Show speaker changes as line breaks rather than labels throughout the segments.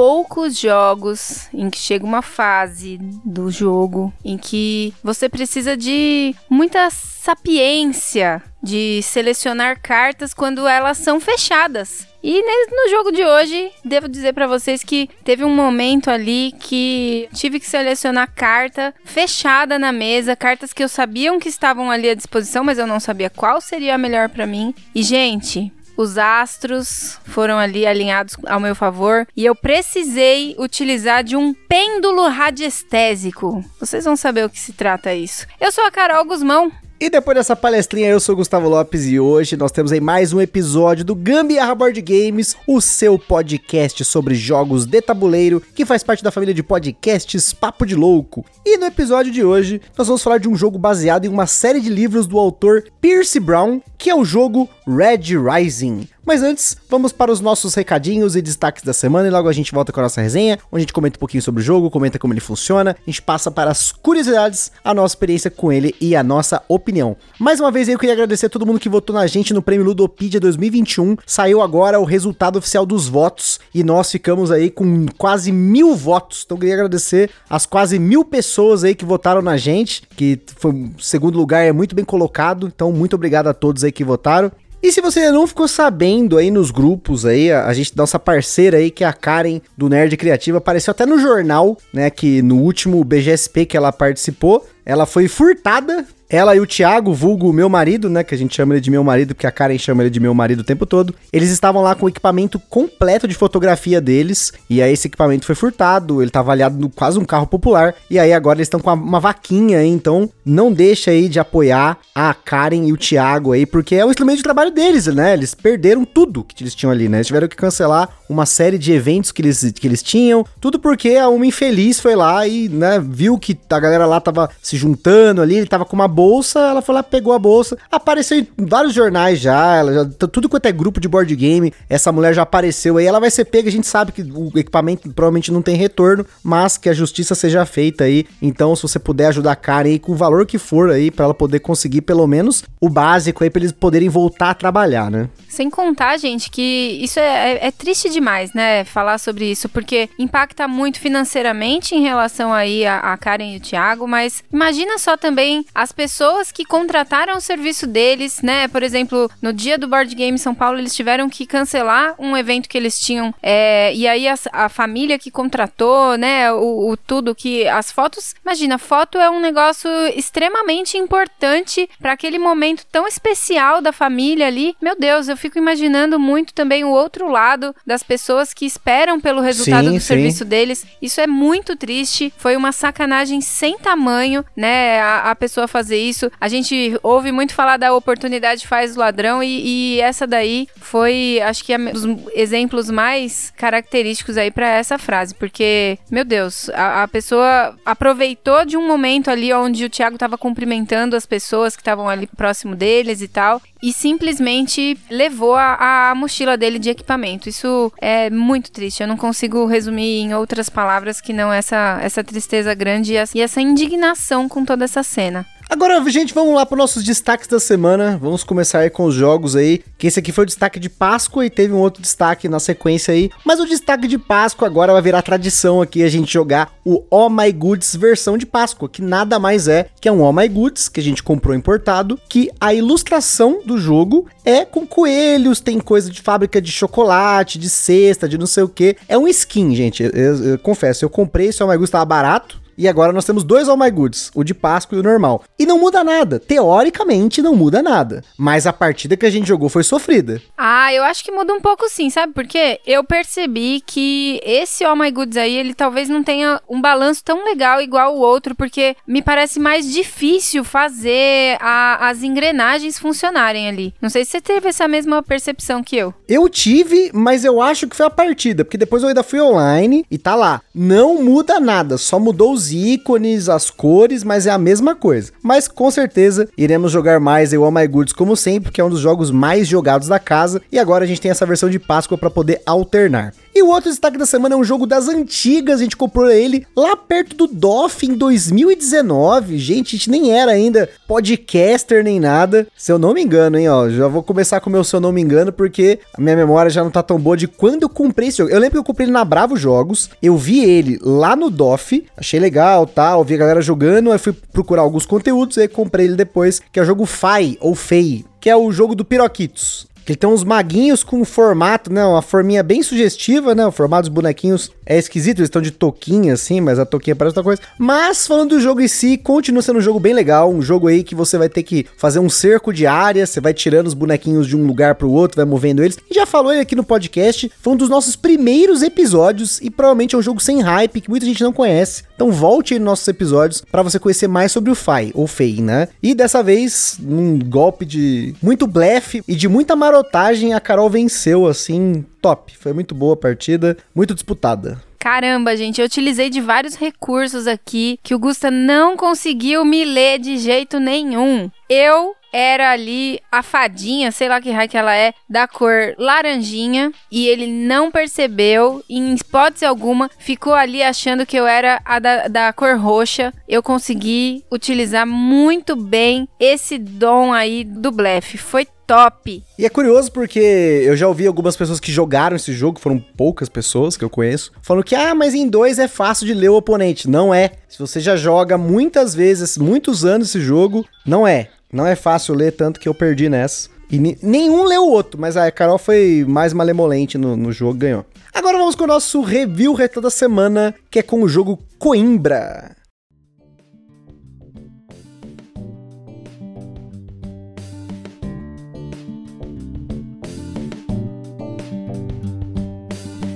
Poucos jogos em que chega uma fase do jogo em que você precisa de muita sapiência de selecionar cartas quando elas são fechadas. E no jogo de hoje, devo dizer para vocês que teve um momento ali que tive que selecionar carta fechada na mesa, cartas que eu sabia que estavam ali à disposição, mas eu não sabia qual seria a melhor para mim. E gente, os astros foram ali alinhados ao meu favor e eu precisei utilizar de um pêndulo radiestésico. Vocês vão saber o que se trata isso. Eu sou a Carol Guzmão.
E depois dessa palestrinha, eu sou Gustavo Lopes e hoje nós temos aí mais um episódio do Gambiarra Board Games, o seu podcast sobre jogos de tabuleiro, que faz parte da família de podcasts Papo de Louco. E no episódio de hoje, nós vamos falar de um jogo baseado em uma série de livros do autor Pierce Brown, que é o jogo Red Rising. Mas antes, vamos para os nossos recadinhos e destaques da semana e logo a gente volta com a nossa resenha, onde a gente comenta um pouquinho sobre o jogo, comenta como ele funciona, a gente passa para as curiosidades, a nossa experiência com ele e a nossa opinião. Mais uma vez eu queria agradecer a todo mundo que votou na gente no Prêmio Ludopedia 2021. Saiu agora o resultado oficial dos votos e nós ficamos aí com quase mil votos. Então eu queria agradecer as quase mil pessoas aí que votaram na gente, que foi segundo lugar é muito bem colocado. Então muito obrigado a todos aí que votaram. E se você não ficou sabendo aí nos grupos aí, a, a gente, nossa parceira aí, que é a Karen do Nerd Criativa, apareceu até no jornal, né, que no último BGSP que ela participou, ela foi furtada ela e o Thiago, vulgo meu marido, né? Que a gente chama ele de meu marido, porque a Karen chama ele de meu marido o tempo todo. Eles estavam lá com o equipamento completo de fotografia deles. E aí esse equipamento foi furtado. Ele tá avaliado no quase um carro popular. E aí agora eles estão com uma vaquinha aí. Então não deixa aí de apoiar a Karen e o Thiago aí, porque é o instrumento de trabalho deles, né? Eles perderam tudo que eles tinham ali, né? Eles tiveram que cancelar uma série de eventos que eles, que eles tinham. Tudo porque a uma infeliz foi lá e, né, viu que a galera lá tava se juntando ali. Ele tava com uma bolsa, ela foi lá, pegou a bolsa, apareceu em vários jornais já, ela já, tudo quanto é grupo de board game, essa mulher já apareceu aí, ela vai ser pega, a gente sabe que o equipamento provavelmente não tem retorno, mas que a justiça seja feita aí, então se você puder ajudar a Karen aí com o valor que for aí, para ela poder conseguir pelo menos o básico aí, pra eles poderem voltar a trabalhar, né?
Sem contar, gente, que isso é, é, é triste demais, né, falar sobre isso, porque impacta muito financeiramente em relação aí a, a Karen e o Thiago, mas imagina só também as pessoas pessoas que contrataram o serviço deles, né? Por exemplo, no dia do Board Game São Paulo, eles tiveram que cancelar um evento que eles tinham. É, e aí a, a, família que contratou, né? O, o, tudo que. As fotos. Imagina, foto é um negócio extremamente importante para aquele momento tão especial da família ali. Meu Deus, eu fico imaginando muito também o outro lado das pessoas que esperam pelo resultado sim, do sim. serviço deles. Isso é muito triste. Foi uma sacanagem sem tamanho, né? A, a pessoa fazer isso. A gente ouve muito falar da oportunidade faz o ladrão e, e essa daí foi, acho que, um dos exemplos mais característicos aí para essa frase, porque, meu Deus, a, a, pessoa aproveitou de um momento ali onde o Thiago tava cumprimentando as pessoas que estavam ali próximo deles e tal, e simplesmente levou a, a, mochila dele de equipamento. Isso é muito triste. Eu não consigo resumir em outras palavras que não essa, essa tristeza grande e essa indignação com toda essa cena.
Agora, gente, vamos lá para nossos destaques da semana. Vamos começar aí com os jogos aí, que esse aqui foi o destaque de Páscoa e teve um outro destaque na sequência aí. Mas o destaque de Páscoa agora vai virar tradição aqui a gente jogar o Oh My Goods versão de Páscoa, que nada mais é que é um Oh My Goods que a gente comprou importado, que a ilustração do jogo é com coelhos, tem coisa de fábrica de chocolate, de cesta, de não sei o que. É um skin, gente. Eu, eu, eu confesso, eu comprei esse Oh My Goods tava barato. E agora nós temos dois All My Goods, o de Páscoa e o normal. E não muda nada. Teoricamente não muda nada. Mas a partida que a gente jogou foi sofrida.
Ah, eu acho que muda um pouco sim, sabe? Porque eu percebi que esse All My Goods aí, ele talvez não tenha um balanço tão legal igual o outro, porque me parece mais difícil fazer a, as engrenagens funcionarem ali. Não sei se você teve essa mesma percepção que eu.
Eu tive, mas eu acho que foi a partida, porque depois eu ainda fui online e tá lá. Não muda nada, só mudou os os ícones, as cores, mas é a mesma coisa. Mas com certeza iremos jogar mais eu My Goods como sempre, que é um dos jogos mais jogados da casa. E agora a gente tem essa versão de Páscoa para poder alternar. E o outro destaque da semana é um jogo das antigas, a gente comprou ele lá perto do DOF em 2019. Gente, a gente nem era ainda podcaster nem nada. Se eu não me engano, hein, ó, já vou começar com o meu se eu não me engano, porque a minha memória já não tá tão boa de quando eu comprei esse jogo. Eu lembro que eu comprei ele na Bravo Jogos, eu vi ele lá no DOF, achei legal, tal, vi a galera jogando, aí fui procurar alguns conteúdos e comprei ele depois, que é o jogo Fai ou Fei, que é o jogo do Piroquitos. Ele tem uns maguinhos com um formato, né? Uma forminha bem sugestiva, né? O formato dos bonequinhos é esquisito, eles estão de toquinha assim, mas a toquinha parece outra coisa. Mas falando do jogo em si, continua sendo um jogo bem legal, um jogo aí que você vai ter que fazer um cerco de área, você vai tirando os bonequinhos de um lugar pro outro, vai movendo eles. E já falou ele aqui no podcast, foi um dos nossos primeiros episódios e provavelmente é um jogo sem hype que muita gente não conhece. Então volte aí nos nossos episódios para você conhecer mais sobre o Fai, ou Fei, né? E dessa vez, um golpe de muito blefe e de muita marotagem, a Carol venceu assim top. Foi muito boa a partida, muito disputada.
Caramba, gente, eu utilizei de vários recursos aqui que o Gusta não conseguiu me ler de jeito nenhum. Eu era ali a fadinha, sei lá que raio que ela é, da cor laranjinha, e ele não percebeu, em hipótese alguma, ficou ali achando que eu era a da, da cor roxa. Eu consegui utilizar muito bem esse dom aí do blefe. Foi top.
E é curioso porque eu já ouvi algumas pessoas que jogaram esse jogo, foram poucas pessoas que eu conheço, falando que, ah, mas em dois é fácil de ler o oponente. Não é. Se você já joga muitas vezes, muitos anos esse jogo, não é. Não é fácil ler, tanto que eu perdi nessa. E nenhum leu o outro, mas a Carol foi mais malemolente no, no jogo, ganhou. Agora vamos com o nosso review reto da semana, que é com o jogo Coimbra.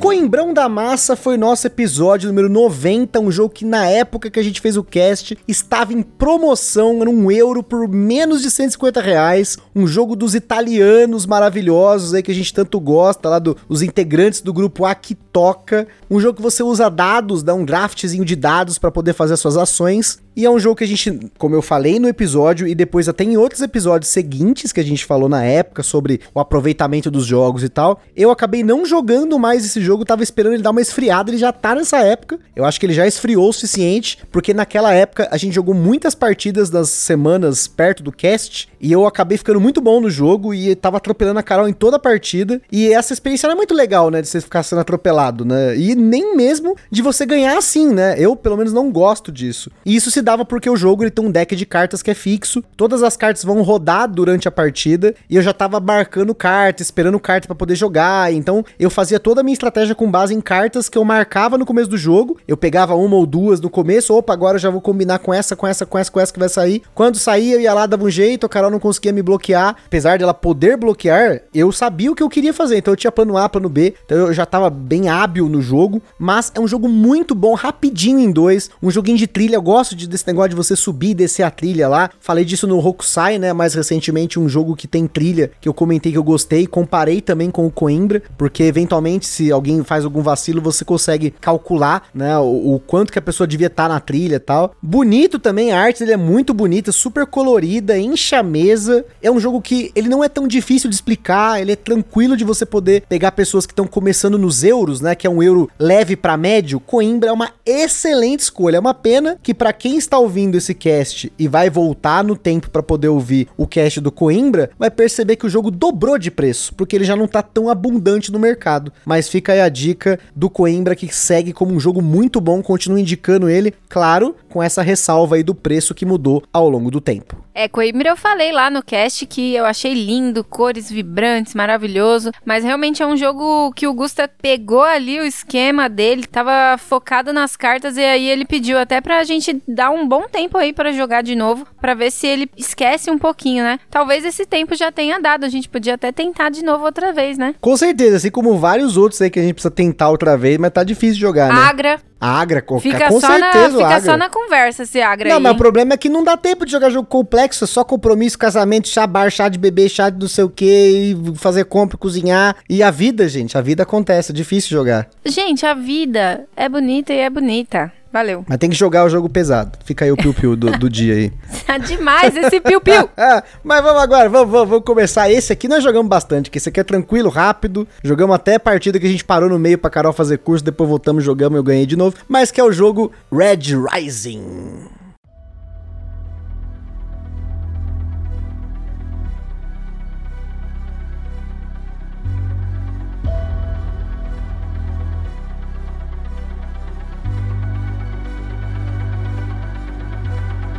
Coimbrão da Massa foi nosso episódio número 90, um jogo que na época que a gente fez o cast estava em promoção, era um euro por menos de 150 reais, um jogo dos italianos maravilhosos aí que a gente tanto gosta, lá dos do, integrantes do grupo Akitoka, um jogo que você usa dados, dá um draftzinho de dados para poder fazer suas ações, e é um jogo que a gente, como eu falei no episódio, e depois até em outros episódios seguintes que a gente falou na época sobre o aproveitamento dos jogos e tal, eu acabei não jogando mais esse jogo, tava esperando ele dar uma esfriada, ele já tá nessa época. Eu acho que ele já esfriou o suficiente, porque naquela época a gente jogou muitas partidas das semanas perto do cast, e eu acabei ficando muito bom no jogo e tava atropelando a Carol em toda a partida. E essa experiência é muito legal, né, de você ficar sendo atropelado, né? E nem mesmo de você ganhar assim, né? Eu, pelo menos, não gosto disso. E isso se dava porque o jogo ele tem um deck de cartas que é fixo. Todas as cartas vão rodar durante a partida e eu já tava marcando carta, esperando carta para poder jogar. Então eu fazia toda a minha estratégia com base em cartas que eu marcava no começo do jogo. Eu pegava uma ou duas no começo, opa, agora eu já vou combinar com essa, com essa, com essa, com essa que vai sair. Quando saía, eu ia lá, dava um jeito, a Carol não conseguia me bloquear. Apesar dela poder bloquear, eu sabia o que eu queria fazer. Então eu tinha plano A, plano B. Então eu já tava bem hábil no jogo. Mas é um jogo muito bom, rapidinho em dois. Um joguinho de trilha. Eu gosto de, desse negócio de você subir e descer a trilha lá. Falei disso no Hokusai, né? Mais recentemente, um jogo que tem trilha que eu comentei que eu gostei. Comparei também com o Coimbra, porque eventualmente, se alguém faz algum vacilo, você consegue calcular, né? O, o quanto que a pessoa devia estar tá na trilha e tal. Bonito também, a arte dele é muito bonita, super colorida, enche a mesa. É um jogo que ele não é tão difícil de explicar, ele é tranquilo de você poder pegar pessoas que estão começando nos euros, né? Que é um euro leve para médio. Coimbra é uma excelente escolha. É uma pena que para quem está ouvindo esse cast e vai voltar no tempo para poder ouvir o cast do Coimbra, vai perceber que o jogo dobrou de preço, porque ele já não tá tão abundante no mercado. Mas fica aí a dica do Coimbra que segue como um jogo muito bom, continuo indicando ele, claro, com essa ressalva aí do preço que mudou ao longo do tempo.
É, Coimbra eu falei lá no cast que eu achei lindo, cores vibrantes, maravilhoso, mas realmente é um jogo que o Gusta pegou ali o esquema dele, tava focado nas cartas e aí ele pediu até pra gente dar um bom tempo aí para jogar de novo, para ver se ele esquece um pouquinho, né? Talvez esse tempo já tenha dado, a gente podia até tentar de novo outra vez, né?
Com certeza, assim como vários outros aí que a gente precisa tentar outra vez, mas tá difícil jogar, né?
Agra.
Agra,
com, fica com certeza, na, Fica Agra. só na conversa esse Agra
Não,
aí.
mas o problema é que não dá tempo de jogar jogo complexo, é só compromisso, casamento, chá bar, chá de bebê, chá de não sei o que, fazer compra, cozinhar. E a vida, gente, a vida acontece, é difícil jogar.
Gente, a vida é bonita e é bonita. Valeu.
Mas tem que jogar o jogo pesado. Fica aí o piu-piu do, do dia aí.
Tá demais esse piu-piu.
Ah, mas vamos agora, vamos, vamos, vamos começar. Esse aqui nós jogamos bastante, que esse aqui é tranquilo, rápido. Jogamos até a partida que a gente parou no meio pra Carol fazer curso, depois voltamos, jogamos, eu ganhei de novo. Mas que é o jogo Red Rising.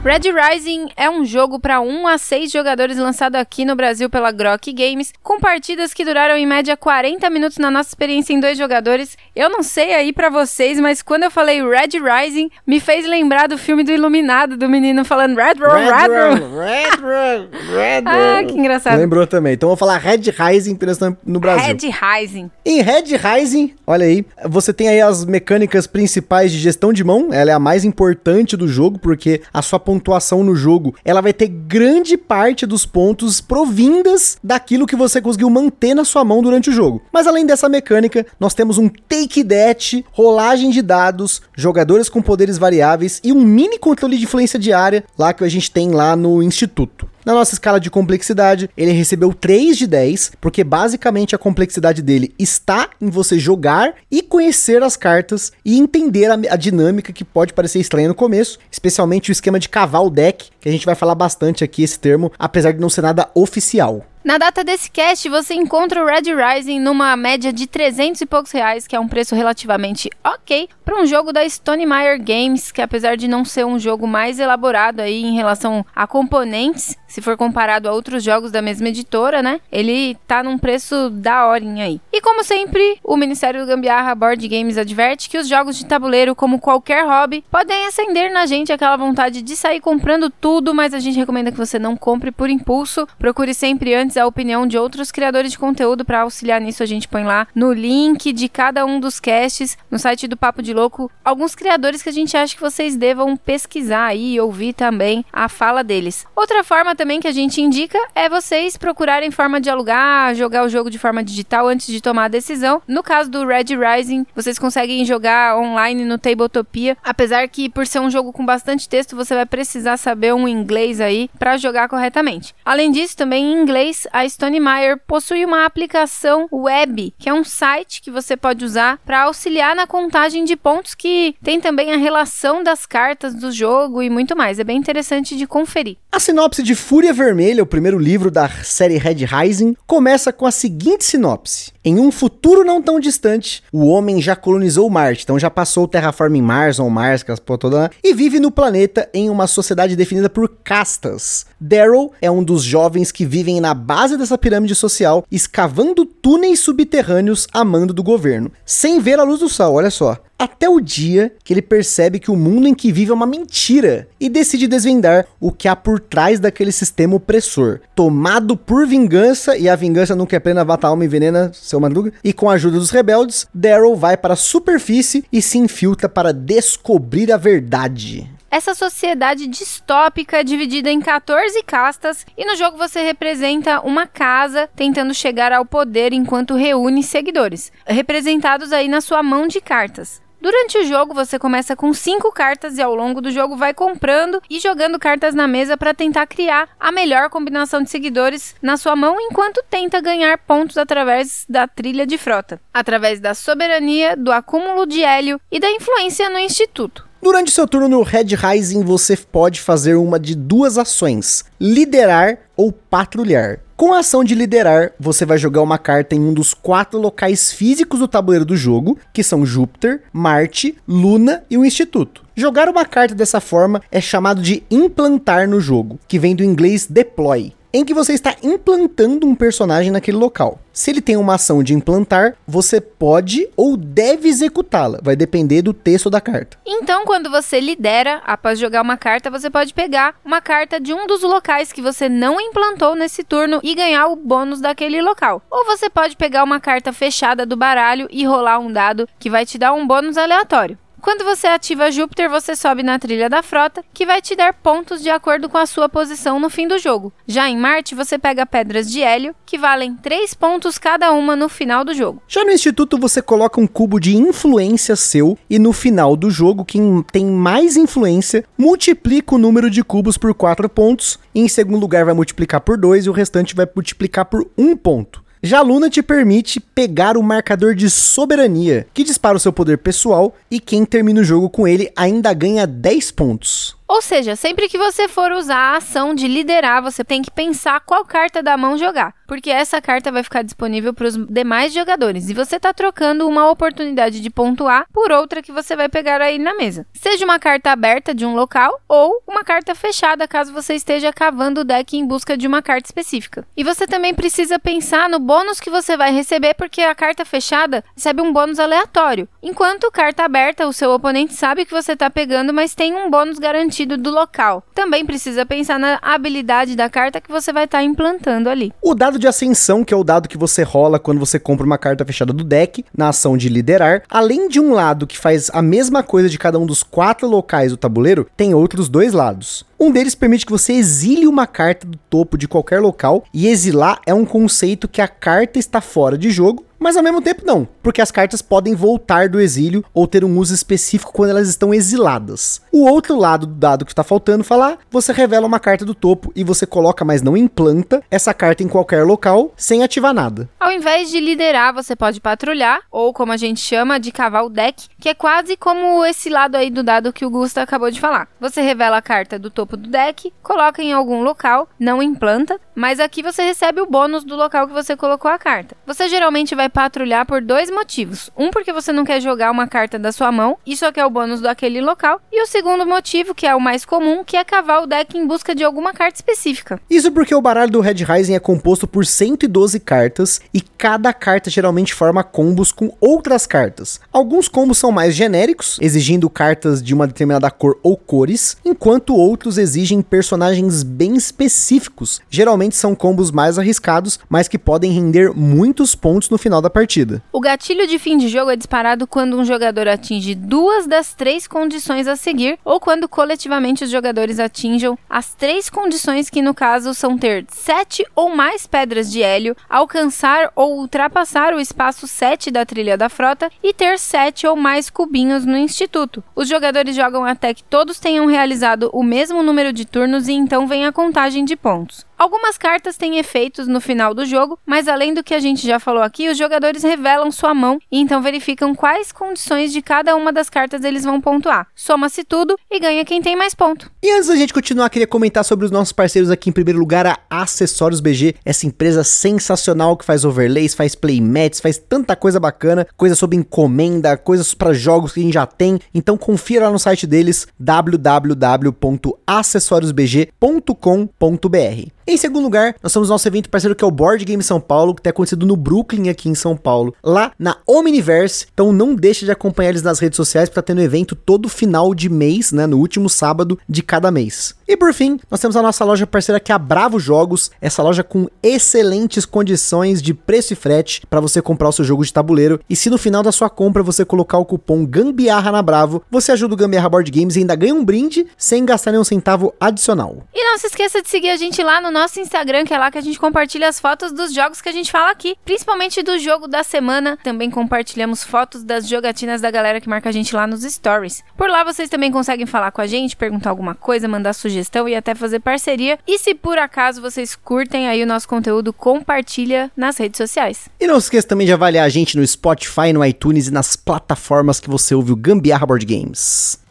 Red Rising é um jogo para 1 a 6 jogadores lançado aqui no Brasil pela Grok Games, com partidas que duraram em média 40 minutos na nossa experiência em dois jogadores. Eu não sei aí para vocês, mas quando eu falei Red Rising, me fez lembrar do filme do Iluminado, do menino falando Red Room, Red Room.
Red Room, Red
Ah, que engraçado.
Lembrou também. Então vou falar Red Rising, estamos no Brasil.
Red Rising.
Em Red Rising, olha aí, você tem aí as mecânicas principais de gestão de mão, ela é a mais importante do jogo, porque a sua pontuação no jogo, ela vai ter grande parte dos pontos provindas daquilo que você conseguiu manter na sua mão durante o jogo. Mas além dessa mecânica, nós temos um take that, rolagem de dados, jogadores com poderes variáveis e um mini controle de influência diária lá que a gente tem lá no instituto. Na nossa escala de complexidade, ele recebeu 3 de 10, porque basicamente a complexidade dele está em você jogar e conhecer as cartas e entender a, a, dinâmica que pode parecer estranha no começo, especialmente o esquema de cavar o deck, que a gente vai falar bastante aqui esse termo, apesar de não ser nada oficial.
Na data desse cast, você encontra o Red Rising numa média de 300 e poucos reais, que é um preço relativamente ok, para um jogo da Stone Meyer Games, que apesar de não ser um jogo mais elaborado aí em relação a componentes, se for comparado a outros jogos da mesma editora, né? Ele tá num preço da horinha aí. E como sempre, o Ministério do Gambiarra Board Games adverte que os jogos de tabuleiro, como qualquer hobby, podem acender na gente aquela vontade de sair comprando tudo, mas a gente recomenda que você não compre por impulso. Procure sempre antes a opinião de outros criadores de conteúdo para auxiliar nisso. A gente põe lá no link de cada um dos casts no site do Papo de Louco alguns criadores que a gente acha que vocês devam pesquisar aí e ouvir também a fala deles. Outra forma também também que a gente indica é vocês procurarem forma de alugar, jogar o jogo de forma digital antes de tomar a decisão. No caso do Red Rising, vocês conseguem jogar online no Tabletopia, apesar que por ser um jogo com bastante texto, você vai precisar saber um inglês aí para jogar corretamente. Além disso, também em inglês, a Stone Meyer possui uma aplicação web, que é um site que você pode usar para auxiliar na contagem de pontos que tem também a relação das cartas do jogo e muito mais. É bem interessante de conferir.
A sinopse de Fúria Vermelha, o primeiro livro da série Red Rising, começa com a seguinte sinopse. Em um futuro não tão distante, o homem já colonizou Marte, então já passou o terraforming Mars ou Mars, que as toda e vive no planeta em uma sociedade definida por castas. Daryl é um dos jovens que vivem na base dessa pirâmide social, escavando túneis subterrâneos a mando do governo, sem ver a luz do sol, olha só. Até o dia que ele percebe que o mundo em que vive é uma mentira e decide desvendar o que há por trás daquele sistema opressor. Tomado por vingança, e a vingança nunca é plena, bata a alma e envenena seu madruga, e com a ajuda dos rebeldes, Daryl vai para a superfície e se infiltra para descobrir a verdade.
Essa sociedade distópica é dividida em 14 castas e no jogo você representa uma casa tentando chegar ao poder enquanto reúne seguidores, representados aí na sua mão de cartas. Durante o jogo, você começa com cinco cartas e ao longo do jogo vai comprando e jogando cartas na mesa para tentar criar a melhor combinação de seguidores na sua mão, enquanto tenta ganhar pontos através da trilha de frota, através da soberania, do acúmulo de hélio e da influência no instituto.
Durante seu turno no Red Rising, você pode fazer uma de duas ações: liderar ou patrulhar. Com a ação de liderar, você vai jogar uma carta em um dos quatro locais físicos do tabuleiro do jogo, que são Júpiter, Marte, Luna e o Instituto. Jogar uma carta dessa forma é chamado de implantar no jogo, que vem do inglês deploy em que você está implantando um personagem naquele local. Se ele tem uma ação de implantar, você pode ou deve executá-la, vai depender do texto da carta.
Então, quando você lidera, após jogar uma carta, você pode pegar uma carta de um dos locais que você não implantou nesse turno e ganhar o bônus daquele local. Ou você pode pegar uma carta fechada do baralho e rolar um dado que vai te dar um bônus aleatório. Quando você ativa Júpiter, você sobe na trilha da frota, que vai te dar pontos de acordo com a sua posição no fim do jogo. Já em Marte, você pega pedras de hélio, que valem 3 pontos cada uma no final do jogo.
Já no Instituto, você coloca um cubo de influência seu e no final do jogo, quem tem mais influência multiplica o número de cubos por 4 pontos. Em segundo lugar, vai multiplicar por 2 e o restante vai multiplicar por 1 ponto. Já Luna te permite pegar o marcador de soberania, que dispara o seu poder pessoal, e quem termina o jogo com ele ainda ganha 10 pontos.
Ou seja, sempre que você for usar a ação de liderar, você tem que pensar qual carta da mão jogar, porque essa carta vai ficar disponível para os demais jogadores e você está trocando uma oportunidade de pontuar por outra que você vai pegar aí na mesa. Seja uma carta aberta de um local ou uma carta fechada, caso você esteja cavando o deck em busca de uma carta específica. E você também precisa pensar no bônus que você vai receber, porque a carta fechada recebe um bônus aleatório, enquanto carta aberta, o seu oponente sabe que você está pegando, mas tem um bônus garantido sentido do local. Também precisa pensar na habilidade da carta que você vai estar tá implantando ali.
O dado de ascensão, que é o dado que você rola quando você compra uma carta fechada do deck, na ação de liderar, além de um lado que faz a mesma coisa de cada um dos quatro locais do tabuleiro, tem outros dois lados. Um deles permite que você exile uma carta do topo de qualquer local, e exilar é um conceito que a carta está fora de jogo, mas ao mesmo tempo não, porque as cartas podem voltar do exílio ou ter um uso específico quando elas estão exiladas. O outro lado do dado que está faltando falar, você revela uma carta do topo e você coloca, mas não implanta, essa carta em qualquer local sem ativar nada.
Ao invés de liderar, você pode patrulhar, ou como a gente chama, de cavar o deck, que é quase como esse lado aí do dado que o Gusta acabou de falar. Você revela a carta do topo do deck, coloca em algum local, não implanta, mas aqui você recebe o bônus do local que você colocou a carta. Você geralmente vai patrulhar por dois motivos. Um, porque você não quer jogar uma carta da sua mão, isso aqui é o bônus daquele local. E o segundo motivo, que é o mais comum, que é cavar o deck em busca de alguma carta específica.
Isso porque o baralho do Red Rising é composto por 112 cartas e cada carta geralmente forma combos com outras cartas. Alguns combos são mais genéricos, exigindo cartas de uma determinada cor ou cores, enquanto outros exigem personagens bem específicos. Geralmente são combos mais arriscados, mas que podem render muitos pontos no final da partida.
O gatilho de fim de jogo é disparado quando um jogador atinge duas das três condições a seguir, ou quando coletivamente os jogadores atinjam as três condições que, no caso, são ter sete ou mais pedras de hélio, alcançar ou ultrapassar o espaço 7 da trilha da frota e ter sete ou mais cubinhos no instituto. Os jogadores jogam até que todos tenham realizado o mesmo número de turnos e então vem a contagem de pontos. Algumas cartas têm efeitos no final do jogo, mas além do que a gente já falou aqui, os jogadores revelam sua mão e então verificam quais condições de cada uma das cartas eles vão pontuar. Soma-se tudo e ganha quem tem mais ponto.
E antes da gente continuar, queria comentar sobre os nossos parceiros aqui. Em primeiro lugar, a Acessórios BG, essa empresa sensacional que faz overlays, faz playmats, faz tanta coisa bacana, coisa sobre encomenda, coisas para jogos que a gente já tem. Então confira lá no site deles www.acessoriosbg.com.br. Em segundo lugar, nós temos nosso evento parceiro que é o Board Game São Paulo, que está acontecendo no Brooklyn, aqui em São Paulo, lá na Omniverse. Então não deixe de acompanhar eles nas redes sociais, porque tá tendo evento todo final de mês, né? No último sábado de cada mês. E por fim, nós temos a nossa loja parceira que é a Bravo Jogos, essa loja com excelentes condições de preço e frete para você comprar o seu jogo de tabuleiro. E se no final da sua compra você colocar o cupom Gambiarra na Bravo, você ajuda o Gambiarra Board Games e ainda ganha um brinde sem gastar nenhum centavo adicional.
E não se esqueça de seguir a gente lá no nosso Instagram, que é lá que a gente compartilha as fotos dos jogos que a gente fala aqui, principalmente do jogo da semana. Também compartilhamos fotos das jogatinas da galera que marca a gente lá nos stories. Por lá vocês também conseguem falar com a gente, perguntar alguma coisa, mandar sugestão e até fazer parceria. E se por acaso vocês curtem aí o nosso conteúdo, compartilha nas redes sociais.
E não esqueça também de avaliar a gente no Spotify, no iTunes e nas plataformas que você ouve o Gambiarra Board Games.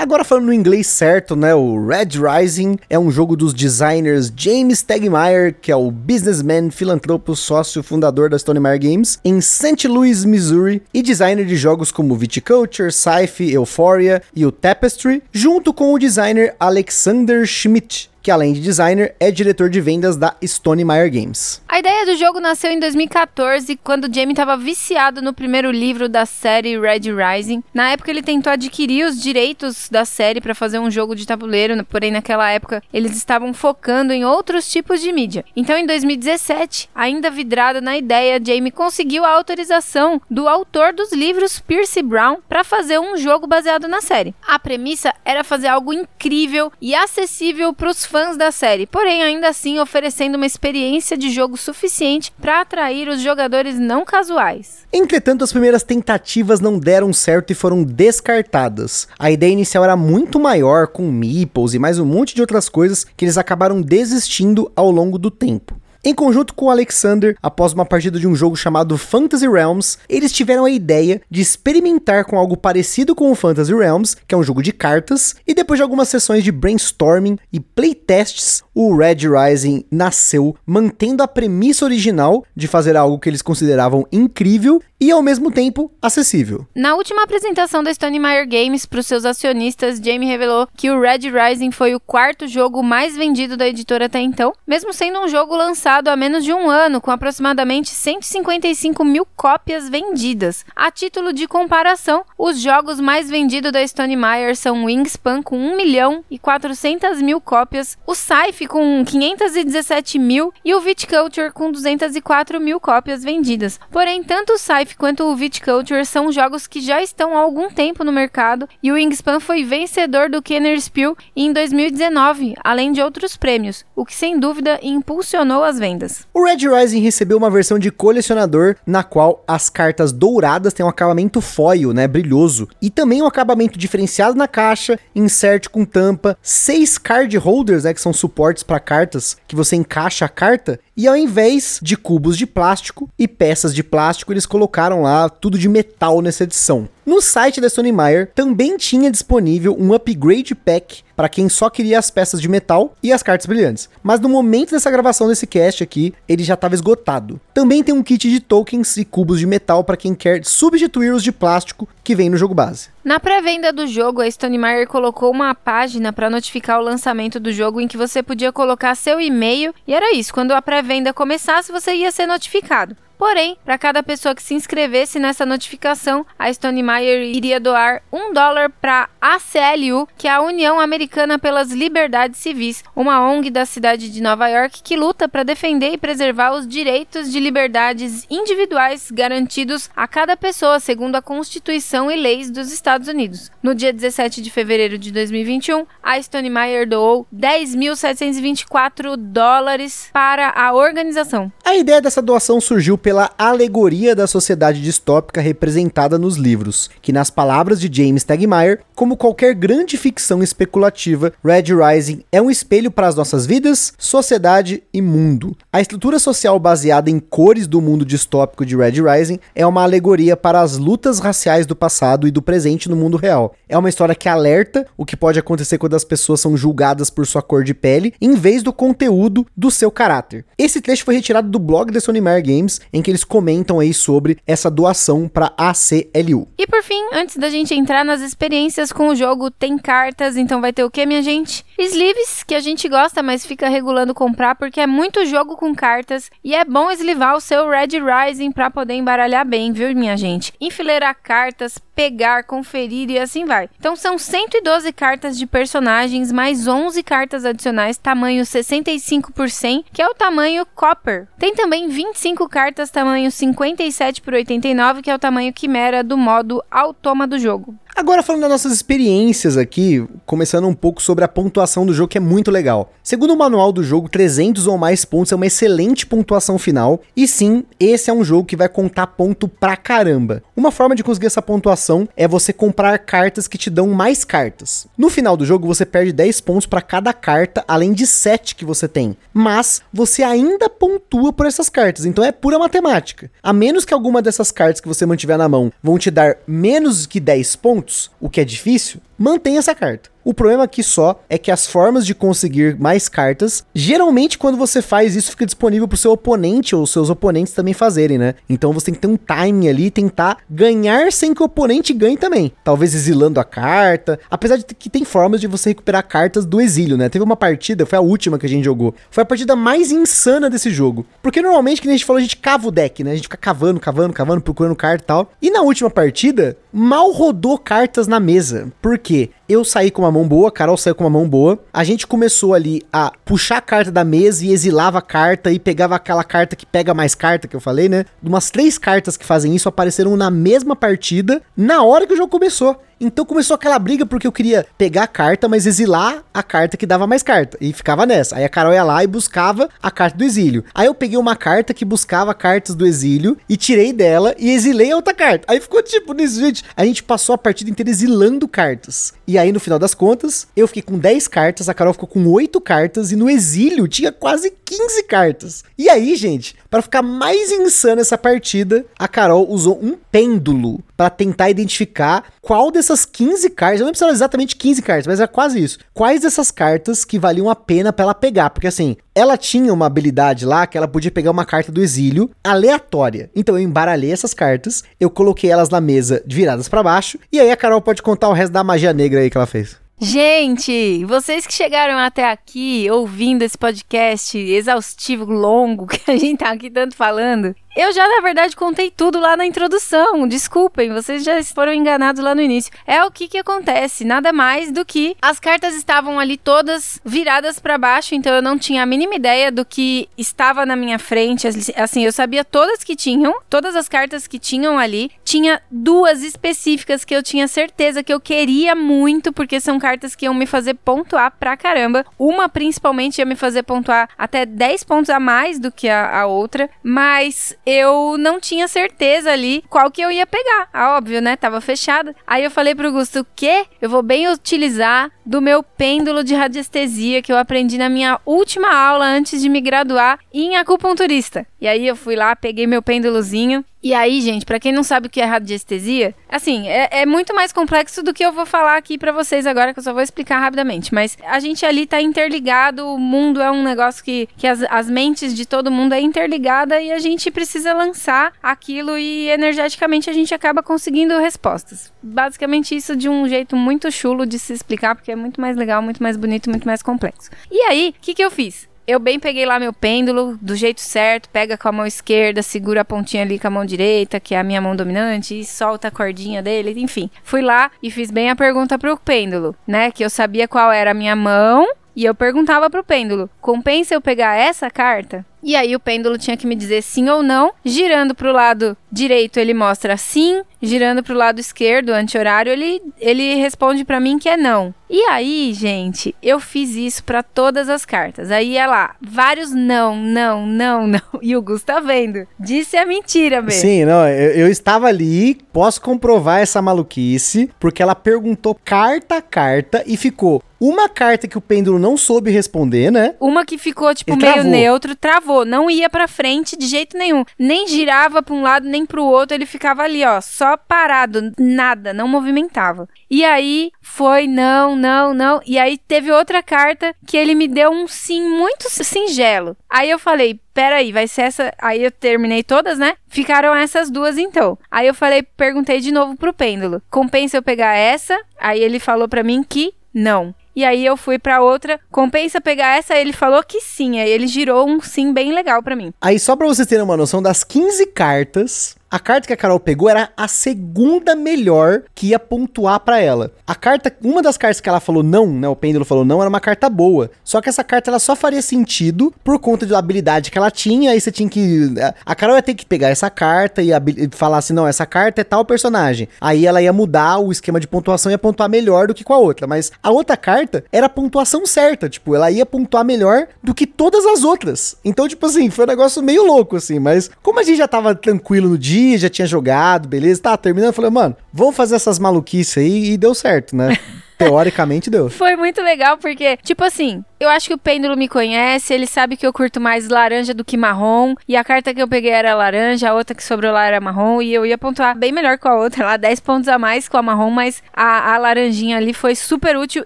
Agora falando no inglês certo, né? O Red Rising é um jogo dos designers James Tegmeyer, que é o businessman, filantropo, sócio, fundador da Stone Meyer Games, em St. Louis, Missouri, e designer de jogos como Viticulture, Sci-Fi, Euphoria e o Tapestry, junto com o designer Alexander Schmidt, que além de designer, é diretor de vendas da Stone Meyer Games.
A ideia do jogo nasceu em 2014, quando Jamie estava viciado no primeiro livro da série Red Rising. Na época ele tentou adquirir os direitos da série para fazer um jogo de tabuleiro, porém naquela época eles estavam focando em outros tipos de mídia. Então em 2017, ainda vidrado na ideia, Jamie conseguiu a autorização do autor dos livros, Percy Brown, para fazer um jogo baseado na série. A premissa era fazer algo incrível e acessível para os fãs da série, porém ainda assim oferecendo uma experiência de jogo suficiente para atrair os jogadores não casuais.
Entretanto, as primeiras tentativas não deram certo e foram descartadas. A ideia inicial era muito maior, com meeples e mais um monte de outras coisas que eles acabaram desistindo ao longo do tempo. Em conjunto com Alexander, após uma partida de um jogo chamado Fantasy Realms, eles tiveram a ideia de experimentar com algo parecido com o Fantasy Realms, que é um jogo de cartas, e depois de algumas sessões de brainstorming e playtests, o Red Rising nasceu mantendo a premissa original de fazer algo que eles consideravam incrível e ao mesmo tempo acessível.
Na última apresentação da Stone Meyer Games para os seus acionistas, Jamie revelou que o Red Rising foi o quarto jogo mais vendido da editora até então, mesmo sendo um jogo lançado há menos de um ano, com aproximadamente 155 mil cópias vendidas. A título de comparação, os jogos mais vendidos da Stone Meyer são Wingspan com 1 milhão e 400 mil cópias, o Scythe com 517 mil e o Viticulture com 204 mil cópias vendidas. Porém, tanto o Scythe quanto o Viticulture são jogos que já estão há algum tempo no mercado e o Wingspan foi vencedor do Kenner Spiel em 2019, além de outros prêmios, o que sem dúvida impulsionou as vendas.
O Red Rising recebeu uma versão de colecionador na qual as cartas douradas têm um acabamento foil, né, brilhoso, e também um acabamento diferenciado na caixa, insert com tampa, seis card holders, né, que são suportes para cartas, que você encaixa a carta, e ao invés de cubos de plástico e peças de plástico, eles colocaram lá tudo de metal nessa edição. No site da Sony Meyer também tinha disponível um upgrade pack para quem só queria as peças de metal e as cartas brilhantes. Mas no momento dessa gravação desse cast aqui, ele já estava esgotado. Também tem um kit de tokens e cubos de metal para quem quer substituir os de plástico que vem no jogo base.
Na pré-venda do jogo, a Stone Meyer colocou uma página para notificar o lançamento do jogo em que você podia colocar seu e-mail e era isso, quando a pré-venda começasse, você ia ser notificado. Porém, para cada pessoa que se inscrevesse nessa notificação, a Stone Meyer iria doar um dólar para a ACLU, que é a União Americana pelas Liberdades Civis, uma ONG da cidade de Nova York que luta para defender e preservar os direitos de liberdades individuais garantidos a cada pessoa segundo a Constituição e leis dos Estados Unidos. No dia 17 de fevereiro de 2021, a Stone Meyer doou 10.724 dólares para a organização.
A ideia dessa doação surgiu pela alegoria da sociedade distópica representada nos livros, que nas palavras de James Tegmeyer, como qualquer grande ficção especulativa, Red Rising é um espelho para as nossas vidas, sociedade e mundo. A estrutura social baseada em cores do mundo distópico de Red Rising é uma alegoria para as lutas raciais do passado e do presente no mundo real. É uma história que alerta o que pode acontecer quando as pessoas são julgadas por sua cor de pele, em vez do conteúdo do seu caráter. Esse trecho foi retirado do blog da Sony Meyer Games, que eles comentam aí sobre essa doação para ACLU.
E por fim, antes da gente entrar nas experiências com o jogo, tem cartas, então vai ter o que, minha gente? Sleeves, que a gente gosta, mas fica regulando comprar porque é muito jogo com cartas e é bom eslivar o seu Red Rising para poder embaralhar bem, viu, minha gente? Enfileirar cartas, pegar, conferir e assim vai. Então são 112 cartas de personagens mais 11 cartas adicionais tamanho 65 por 100, que é o tamanho Copper. Tem também 25 cartas tamanho 57 por 89, que é o tamanho Quimera do modo Automa do jogo.
Agora falando das nossas experiências aqui, começando um pouco sobre a pontuação do jogo que é muito legal. Segundo o manual do jogo, 300 ou mais pontos é uma excelente pontuação final, e sim, esse é um jogo que vai contar ponto pra caramba. Uma forma de conseguir essa pontuação é você comprar cartas que te dão mais cartas. No final do jogo você perde 10 pontos para cada carta, além de 7 que você tem, mas você ainda pontua por essas cartas, então é pura matemática. A menos que alguma dessas cartas que você mantiver na mão vão te dar menos que 10 pontos, o que é difícil, mantém essa carta. O problema aqui só é que as formas de conseguir mais cartas, geralmente quando você faz isso fica disponível pro seu oponente ou seus oponentes também fazerem, né? Então você tem que ter um timing ali tentar ganhar sem que o oponente ganhe também. Talvez exilando a carta, apesar de que tem formas de você recuperar cartas do exílio, né? Teve uma partida, foi a última que a gente jogou, foi a partida mais insana desse jogo. Porque normalmente, que a gente falou, a gente cava o deck, né? A gente fica cavando, cavando, cavando, procurando carta e tal. E na última partida, mal rodou cartas na mesa. Por quê? Eu saí com uma mão boa, Carol saiu com uma mão boa. A gente começou ali a puxar a carta da mesa e exilava a carta e pegava aquela carta que pega mais carta que eu falei, né? Umas três cartas que fazem isso apareceram na mesma partida na hora que o jogo começou. Então começou aquela briga porque eu queria pegar a carta, mas exilar a carta que dava mais carta. E ficava nessa. Aí a Carol ia lá e buscava a carta do exílio. Aí eu peguei uma carta que buscava cartas do exílio e tirei dela e exilei a outra carta. Aí ficou tipo nisso, gente. A gente passou a partida inteira exilando cartas. E aí no final das contas, eu fiquei com 10 cartas, a Carol ficou com 8 cartas e no exílio tinha quase 15 cartas. E aí, gente, para ficar mais insana essa partida, a Carol usou um pêndulo para tentar identificar qual dessas 15 cartas, eu não precisava exatamente 15 cartas, mas era quase isso. Quais dessas cartas que valiam a pena para ela pegar? Porque assim, ela tinha uma habilidade lá que ela podia pegar uma carta do exílio aleatória. Então eu embaralhei essas cartas, eu coloquei elas na mesa viradas para baixo, e aí a Carol pode contar o resto da magia negra aí que ela fez.
Gente, vocês que chegaram até aqui ouvindo esse podcast exaustivo, longo, que a gente tá aqui tanto falando, eu já, na verdade, contei tudo lá na introdução. Desculpem, vocês já foram enganados lá no início. É o que que acontece, nada mais do que as cartas estavam ali todas viradas para baixo, então eu não tinha a mínima ideia do que estava na minha frente. Assim, eu sabia todas que tinham, todas as cartas que tinham ali. Tinha duas específicas que eu tinha certeza que eu queria muito, porque são cartas que iam me fazer pontuar pra caramba. Uma, principalmente, ia me fazer pontuar até 10 pontos a mais do que a, a outra, mas eu não tinha certeza ali qual que eu ia pegar. Ah, óbvio, né? Tava fechada. Aí eu falei pro Gusto, o quê? Eu vou bem utilizar do meu pêndulo de radiestesia que eu aprendi na minha última aula antes de me graduar em acupunturista. E aí eu fui lá, peguei meu pêndulozinho e aí, gente, para quem não sabe o que é radiestesia, assim, é, é, muito mais complexo do que eu vou falar aqui para vocês agora, que eu só vou explicar rapidamente. Mas a gente ali tá interligado, o mundo é um negócio que, que as, as mentes de todo mundo é interligada e a gente precisa lançar aquilo e energeticamente a gente acaba conseguindo respostas. Basicamente isso de um jeito muito chulo de se explicar, porque é muito mais legal, muito mais bonito, muito mais complexo. E aí, o que, que eu fiz? Eu bem peguei lá meu pêndulo do jeito certo, pega com a mão esquerda, segura a pontinha ali com a mão direita, que é a minha mão dominante, e solta a cordinha dele, enfim. Fui lá e fiz bem a pergunta pro pêndulo, né? Que eu sabia qual era a minha mão e eu perguntava pro pêndulo: compensa eu pegar essa carta? E aí o pêndulo tinha que me dizer sim ou não. Girando para o lado direito, ele mostra sim. Girando para o lado esquerdo, anti-horário, ele, ele responde para mim que é não. E aí, gente, eu fiz isso para todas as cartas. Aí é lá, vários não, não, não, não. E o Gus tá vendo. Disse a mentira,
mesmo. Sim, não, eu, eu estava ali, posso comprovar essa maluquice, porque ela perguntou carta a carta e ficou uma carta que o pêndulo não soube responder, né?
Uma que ficou, tipo, Ele meio travou. neutro, travou travou, não ia para frente de jeito nenhum, nem girava para um lado nem para o outro, ele ficava ali, ó, só parado, nada, não movimentava. E aí foi não, não, não, e aí teve outra carta que ele me deu um sim muito singelo. Aí eu falei, peraí, vai ser essa. Aí eu terminei todas, né? Ficaram essas duas então. Aí eu falei, perguntei de novo pro pêndulo: compensa eu pegar essa? Aí ele falou para mim que não. E aí eu fui para outra, compensa pegar essa? Ele falou que sim, aí ele girou um sim bem legal para mim.
Aí só para vocês terem uma noção das 15 cartas, a carta que a Carol pegou era a segunda melhor que ia pontuar para ela. A carta, uma das cartas que ela falou não, né, o pêndulo falou não, era uma carta boa. Só que essa carta ela só faria sentido por conta da habilidade que ela tinha, aí você tinha que a Carol ia ter que pegar essa carta e, falar assim, não, essa carta é tal personagem. Aí ela ia mudar o esquema de pontuação e ia pontuar melhor do que com a outra, mas a outra carta era a pontuação certa, tipo, ela ia pontuar melhor do que todas as outras. Então, tipo assim, foi um negócio meio louco assim, mas como a gente já tava tranquilo no dia dia, já tinha jogado, beleza, tá terminando. Eu falei, mano, vamos fazer essas maluquices aí e deu certo, né? Teoricamente deu.
Foi muito legal porque, tipo assim, eu acho que o pêndulo me conhece, ele sabe que eu curto mais laranja do que marrom, e a carta que eu peguei era laranja, a outra que sobrou lá era marrom, e eu ia pontuar bem melhor com a outra, lá 10 pontos a mais com a marrom, mas a, a laranjinha ali foi super útil,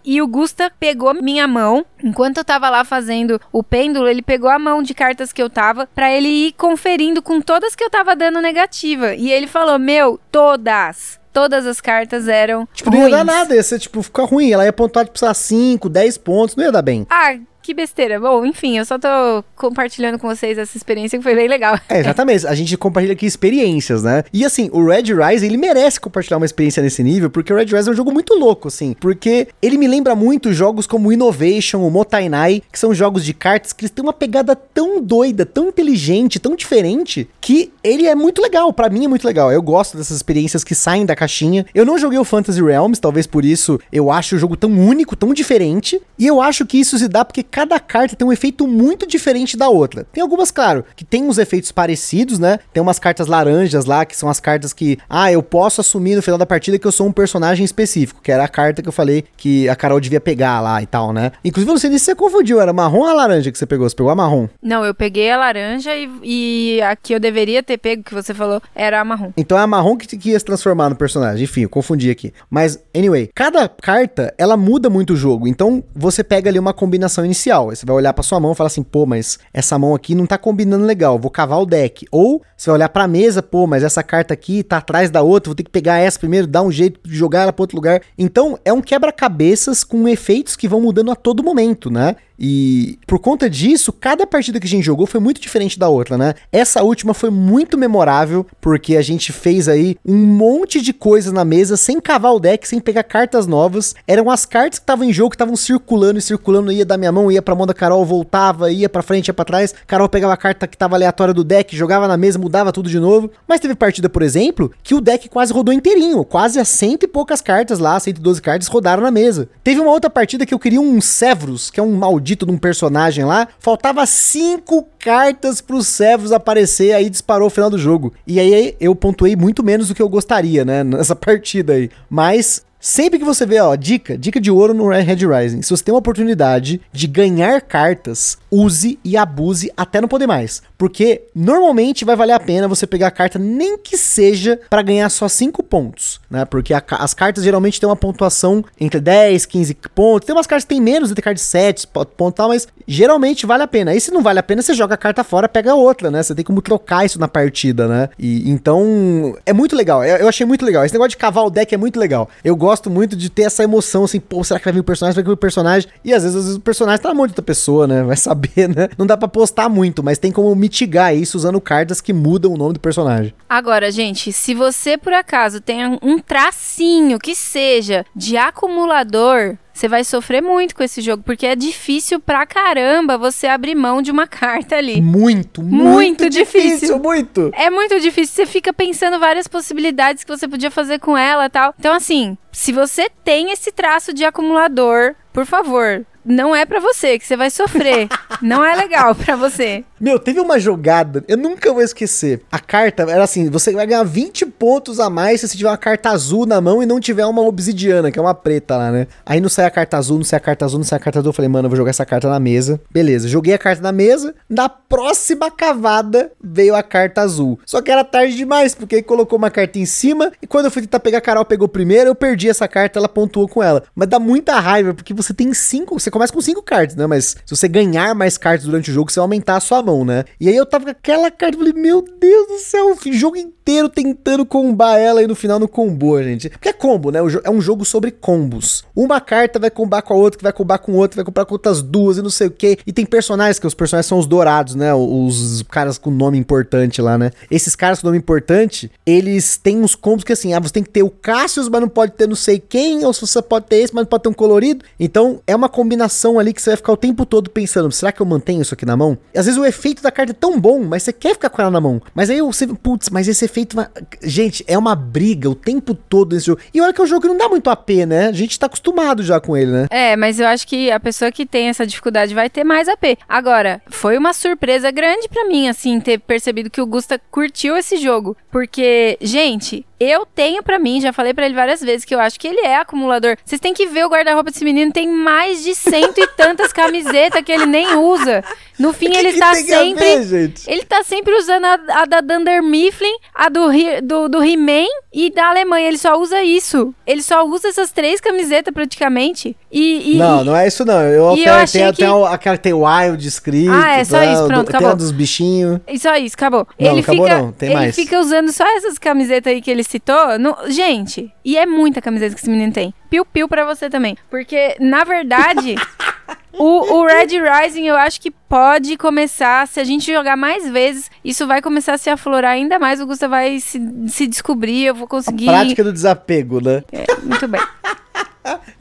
e o Gusta pegou minha mão, enquanto eu tava lá fazendo o pêndulo, ele pegou a mão de cartas que eu tava, para ele ir conferindo com todas que eu tava dando negativa, e ele falou, meu, todas todas as cartas eram.
Tipo, não ia dar nada, ia ser, tipo, ficar ruim. Ela ia pontuar, tipo, 5, 10 pontos, não ia dar bem.
Ah, que besteira. Bom, enfim, eu só tô compartilhando com vocês essa experiência que foi bem legal.
É, exatamente. A gente compartilha aqui experiências, né? E assim, o Red Rise, ele merece compartilhar uma experiência nesse nível, porque o Red Rise é um jogo muito louco, assim. Porque ele me lembra muito jogos como Innovation, o Motainai, que são jogos de cartas que eles têm uma pegada tão doida, tão inteligente, tão diferente, que ele é muito legal. para mim é muito legal. Eu gosto dessas experiências que saem da caixinha. Eu não joguei o Fantasy Realms, talvez por isso eu acho o jogo tão único, tão diferente. E eu acho que isso se dá porque cada carta tem um efeito muito diferente da outra. Tem algumas, claro, que tem uns efeitos parecidos, né? Tem umas cartas laranjas lá, que são as cartas que, ah, eu posso assumir no final da partida que eu sou um personagem específico, que era a carta que eu falei que a Carol devia pegar lá e tal, né? Inclusive, eu não sei nem se você confundiu, era marrom ou a laranja que você pegou? Você pegou a marrom?
Não, eu peguei a laranja e, e a que eu deveria ter pego, que você falou, era a marrom.
Então é a marrom que, que ia se transformar no personagem. Enfim, eu confundi aqui. Mas, anyway, cada carta, ela muda muito o jogo. Então, você pega ali uma combinação inicial. Você vai olhar para sua mão e falar assim, pô, mas essa mão aqui não tá combinando legal, vou cavar o deck. Ou você vai olhar pra mesa, pô, mas essa carta aqui tá atrás da outra, vou ter que pegar essa primeiro, dar um jeito de jogar ela pra outro lugar. Então, é um quebra-cabeças com efeitos que vão mudando a todo momento, né? E por conta disso, cada partida que a gente jogou foi muito diferente da outra, né? Essa última foi muito memorável, porque a gente fez aí um monte de coisas na mesa sem cavar o deck, sem pegar cartas novas. Eram as cartas que estavam em jogo que estavam circulando e circulando, ia da minha mão, ia pra mão da Carol, voltava, ia pra frente, ia pra trás. Carol pegava a carta que tava aleatória do deck, jogava na mesa, mudava tudo de novo. Mas teve partida, por exemplo, que o deck quase rodou inteirinho, quase a cento e poucas cartas lá, 112 cartas rodaram na mesa. Teve uma outra partida que eu queria um Severus, que é um maldito de um personagem lá, faltava cinco cartas pro Severus aparecer, aí disparou o final do jogo. E aí eu pontuei muito menos do que eu gostaria, né, nessa partida aí. Mas Sempre que você vê, ó, dica, dica de ouro no Red Rising. Se você tem uma oportunidade de ganhar cartas, use e abuse até não poder mais. Porque normalmente vai valer a pena você pegar a carta, nem que seja para ganhar só 5 pontos, né? Porque a, as cartas geralmente têm uma pontuação entre 10, 15 pontos. Tem umas cartas que tem menos, tem carta de 7 pontos tal, mas geralmente vale a pena. E se não vale a pena, você joga a carta fora, pega outra, né? Você tem como trocar isso na partida, né? E então é muito legal. Eu, eu achei muito legal. Esse negócio de cavar o deck é muito legal. Eu gosto gosto muito de ter essa emoção, assim, pô, será que vai vir o personagem? Vai vir o personagem? E às vezes, às vezes o personagem tá na mão de outra pessoa, né? Vai saber, né? Não dá pra postar muito, mas tem como mitigar isso usando cartas que mudam o nome do personagem.
Agora, gente, se você por acaso tem um tracinho que seja de acumulador, você vai sofrer muito com esse jogo, porque é difícil pra caramba você abrir mão de uma carta ali.
Muito, muito, muito difícil. difícil. Muito.
É muito difícil. Você fica pensando várias possibilidades que você podia fazer com ela tal. Então, assim, se você tem esse traço de acumulador, por favor, não é para você, que você vai sofrer. não é legal para você.
Meu, teve uma jogada, eu nunca vou esquecer. A carta era assim: você vai ganhar 20 pontos a mais se você tiver uma carta azul na mão e não tiver uma obsidiana, que é uma preta lá, né? Aí não sai a carta azul, não sai a carta azul, não sai a carta azul. Eu falei, mano, eu vou jogar essa carta na mesa. Beleza, joguei a carta na mesa. Na próxima cavada veio a carta azul. Só que era tarde demais, porque aí colocou uma carta em cima e quando eu fui tentar pegar, a Carol pegou primeiro, eu perdi essa carta, ela pontuou com ela. Mas dá muita raiva, porque você tem cinco, você começa com cinco cartas, né? Mas se você ganhar mais cartas durante o jogo, você vai aumentar a sua mão, né? E aí eu tava com aquela carta, falei, meu Deus do céu, o jogo inteiro tentando combar ela e no final não combou, gente. Porque é combo, né? É um jogo sobre combos. Uma carta vai combar com a outra, que vai combar com outra, vai comprar com outras duas e não sei o que. E tem personagens, que os personagens são os dourados, né? Os caras com nome importante lá, né? Esses caras com nome importante, eles têm uns combos que assim, ah, você tem que ter o Cassius, mas não pode ter não sei quem, ou se você pode ter esse, mas não pode ter um colorido. Então é uma combinação ali que você vai ficar o tempo todo pensando: será que eu mantenho isso aqui na mão? E às vezes o efeito efeito da carta é tão bom, mas você quer ficar com ela na mão. Mas aí você, putz, mas esse efeito. Gente, é uma briga o tempo todo nesse jogo. E olha que é um jogo que não dá muito AP, né? A gente tá acostumado já com ele, né?
É, mas eu acho que a pessoa que tem essa dificuldade vai ter mais AP. Agora, foi uma surpresa grande pra mim, assim, ter percebido que o Gusta curtiu esse jogo. Porque, gente, eu tenho pra mim, já falei pra ele várias vezes, que eu acho que ele é acumulador. Vocês têm que ver o guarda-roupa desse menino, tem mais de cento e tantas camisetas que ele nem usa. No fim,
Que
ele
que
tá
tem a
sempre.
ver?
Ele tá sempre usando a, a da Dunder Mifflin, a do, do, do He-Man e da Alemanha. Ele só usa isso. Ele só usa essas três camisetas praticamente. E, e-
não, não é isso não. Eu,
eu
tem,
achei
tem
que-
até aquela que tem Wild escrito.
Ah, é só
tá?
isso,
Do-
pronto,
Tem
acabou.
a dos bichinhos.
E só isso, acabou.
Não,
ele
acabou
fica,
não, tem
ele
mais.
fica usando só essas camisetas aí que ele citou. No- gente, e é muita camiseta que esse menino tem. Piu-piu pra você também. Porque, na verdade, o, o Red Rising eu acho que pode começar, se a gente jogar mais vezes, isso vai começar a se aflorar ainda mais. O Gusta vai se, se descobrir, eu vou conseguir.
Prática do desapego, né?
É, muito bem.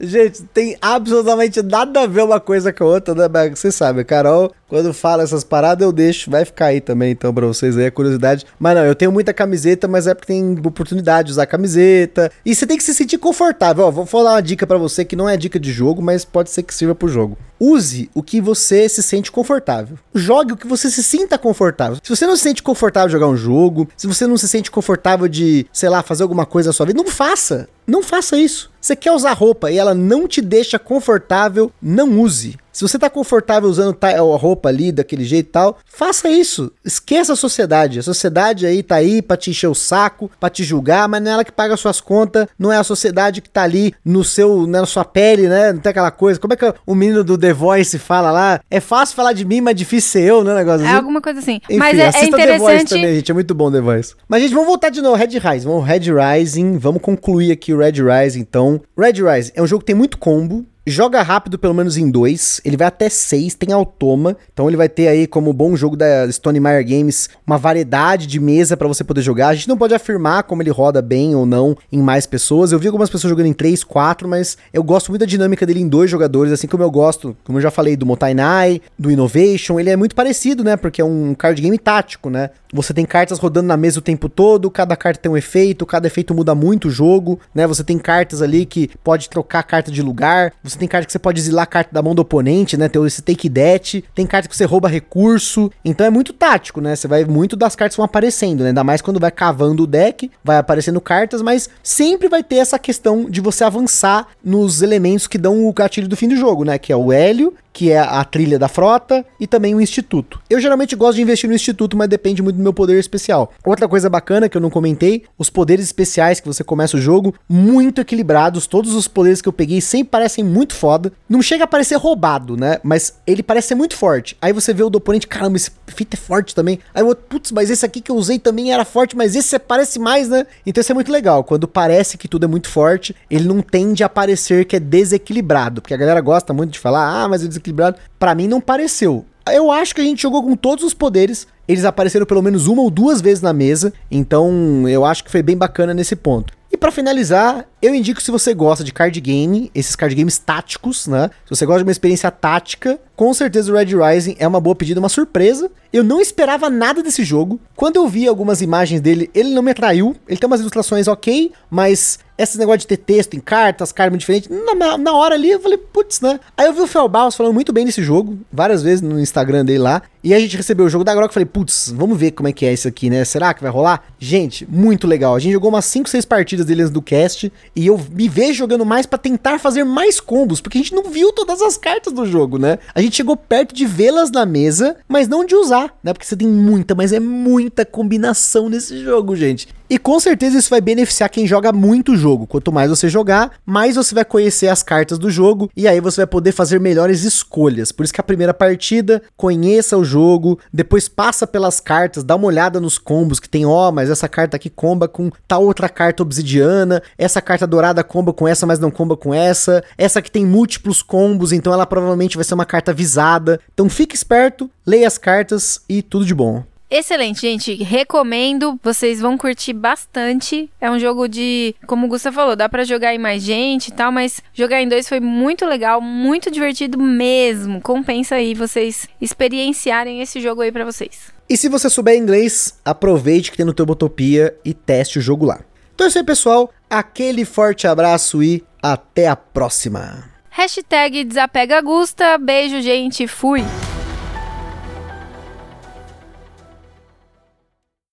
Gente, tem absolutamente nada a ver uma coisa com a outra, né, Berg? Você sabe, a Carol, quando fala essas paradas, eu deixo. Vai ficar aí também, então, pra vocês aí, a curiosidade. Mas não, eu tenho muita camiseta, mas é porque tem oportunidade de usar camiseta. E você tem que se sentir confortável. Ó, vou falar uma dica pra você que não é dica de jogo, mas pode ser que sirva pro jogo. Use o que você se sente confortável. Jogue o que você se sinta confortável. Se você não se sente confortável de jogar um jogo, se você não se sente confortável de, sei lá, fazer alguma coisa na sua vida, não faça. Não faça isso. Você quer usar roupa e ela não te deixa confortável, não use. Se você tá confortável usando a roupa ali daquele jeito e tal, faça isso. Esqueça a sociedade. A sociedade aí tá aí pra te encher o saco, pra te julgar, mas não é ela que paga suas contas, não é a sociedade que tá ali no seu, na sua pele, né? Não tem aquela coisa. Como é que o menino do The Voice fala lá? É fácil falar de mim, mas difícil ser eu, né? Negócio
É
assim.
alguma coisa assim.
Enfim,
Mas é, é
assista The Voice
interessante.
também, gente. É muito bom The Voice. Mas, gente, vamos voltar de novo. Red Rising. Vamos Red Rising. Vamos concluir aqui o Red Rising, então. Red Rising é um jogo que tem muito combo. Joga rápido, pelo menos em dois. Ele vai até seis, tem automa. Então ele vai ter aí, como bom jogo da Stone Meyer Games, uma variedade de mesa pra você poder jogar. A gente não pode afirmar como ele roda bem ou não em mais pessoas. Eu vi algumas pessoas jogando em três, quatro, mas eu gosto muito da dinâmica dele em dois jogadores, assim como eu gosto, como eu já falei, do Motainai, do Innovation. Ele é muito parecido, né? Porque é um card game tático, né? Você tem cartas rodando na mesa o tempo todo, cada carta tem um efeito, cada efeito muda muito o jogo, né? Você tem cartas ali que pode trocar carta de lugar, você tem carta que você pode exilar a carta da mão do oponente, né? Tem esse take that, tem carta que você rouba recurso, então é muito tático, né? Você vai muito das cartas vão aparecendo, né? Ainda mais quando vai cavando o deck, vai aparecendo cartas, mas sempre vai ter essa questão de você avançar nos elementos que dão o gatilho do fim do jogo, né? Que é o hélio, que é a trilha da frota e também o instituto. Eu geralmente gosto de investir no instituto, mas depende muito do meu poder especial. Outra coisa bacana que eu não comentei, os poderes especiais que você começa o jogo, muito equilibrados, todos os poderes que eu peguei sempre parecem muito foda. Não chega a parecer roubado, né? Mas ele parece ser muito forte. Aí você vê o do oponente, caramba, esse fita é forte também. Aí o outro, putz, mas esse aqui que eu usei também era forte, mas esse parece mais, né? Então isso é muito legal. Quando parece que tudo é muito forte, ele não tende a parecer que é desequilibrado. Porque a galera gosta muito de falar, ah, mas é desequilibrado. Pra mim não pareceu. Eu acho que a gente jogou com todos os poderes. Eles apareceram pelo menos uma ou duas vezes na mesa. Então eu acho que foi bem bacana nesse ponto. E pra finalizar, eu indico se você gosta de card game, esses card games táticos, né? Se você gosta de uma experiência tática, com certeza o Red Rising é uma boa pedida, uma surpresa. Eu não esperava nada desse jogo. Quando eu vi algumas imagens dele, ele não me atraiu. Ele tem umas ilustrações ok, mas esse negócio de ter texto em cartas, cartas diferentes, na, na hora ali eu falei, putz, né? Aí eu vi o Felbaus falando muito bem desse jogo, várias vezes no Instagram dele lá. E a gente recebeu o jogo da Grok e falei, putz, vamos ver como é que é isso aqui, né? Será que vai rolar? Gente, muito legal. A gente jogou umas 5, 6 partidas dele antes do cast. E eu me vejo jogando mais pra tentar fazer mais combos, porque a gente não viu todas as cartas do jogo, né? A gente chegou perto de vê-las na mesa, mas não de usar, né? Porque você tem muita, mas é muita combinação nesse jogo, gente. E com certeza isso vai beneficiar quem joga muito o jogo. Quanto mais você jogar, mais você vai conhecer as cartas do jogo e aí você vai poder fazer melhores escolhas. Por isso que a primeira partida, conheça o jogo, depois passa pelas cartas, dá uma olhada nos combos que tem, ó, mas essa carta aqui comba com tal outra carta obsidiana, essa carta dourada comba com essa, mas não comba com essa, essa aqui tem múltiplos combos, então ela provavelmente vai ser uma carta visada. Então fique esperto, leia as cartas e tudo de bom.
Excelente, gente. Recomendo, vocês vão curtir bastante. É um jogo de, como o Gusta falou, dá para jogar em mais gente e tal, mas jogar em dois foi muito legal, muito divertido mesmo. Compensa aí vocês experienciarem esse jogo aí para vocês.
E se você souber inglês, aproveite que tem no Tubotopia e teste o jogo lá. Então é isso aí, pessoal. Aquele forte abraço e até a próxima.
Hashtag desapega Gusta. Beijo, gente. Fui.